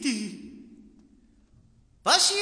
弟，不孝。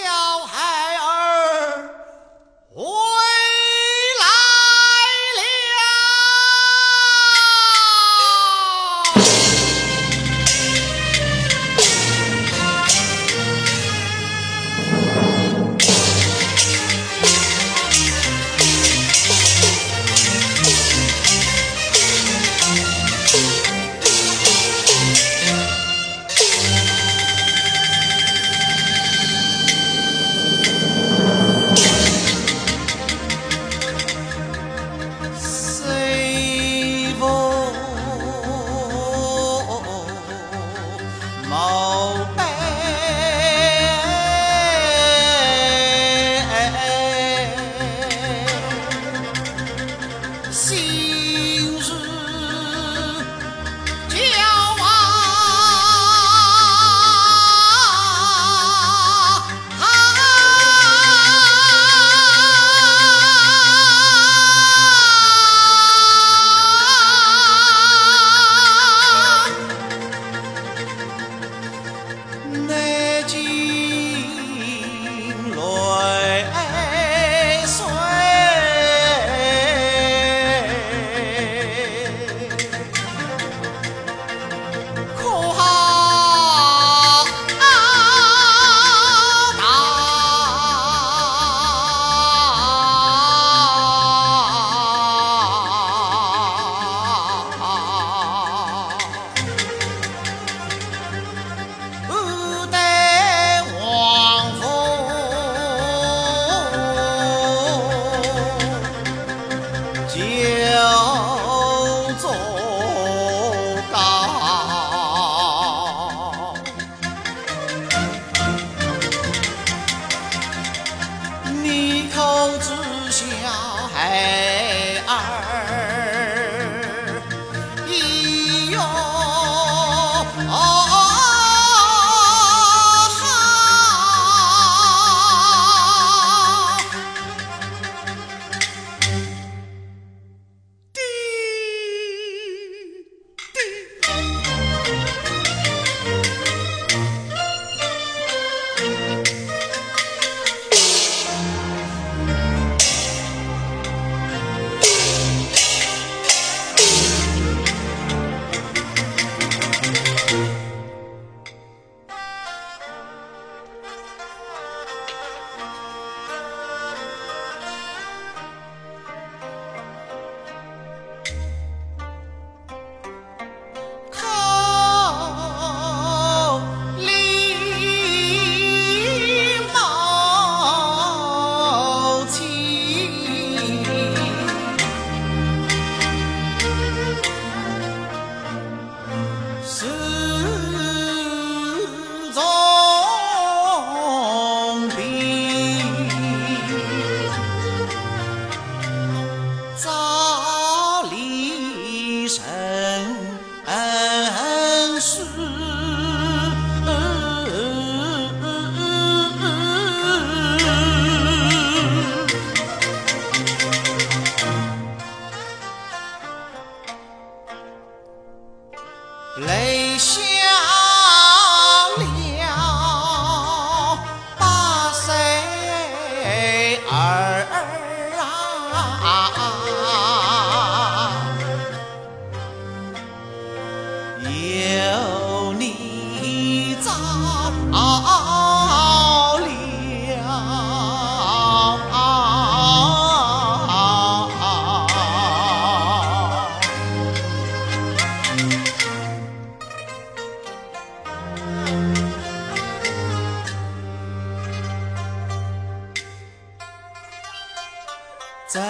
真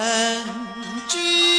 记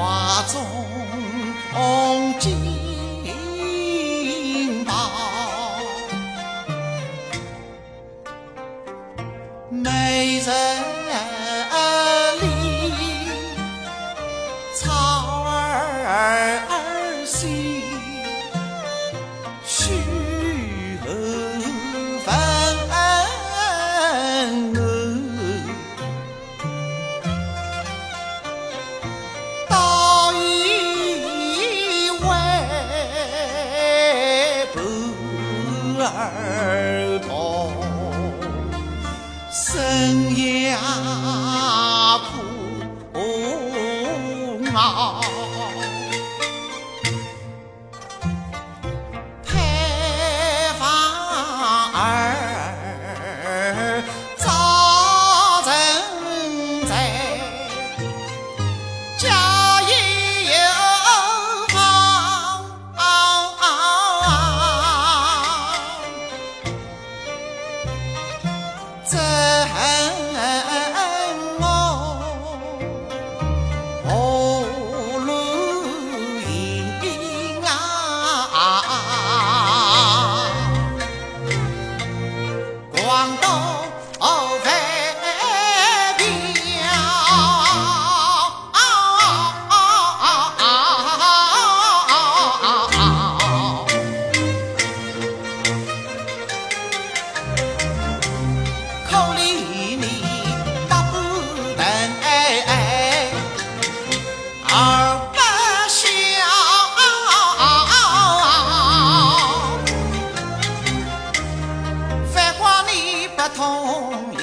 画中红。儿。Oh.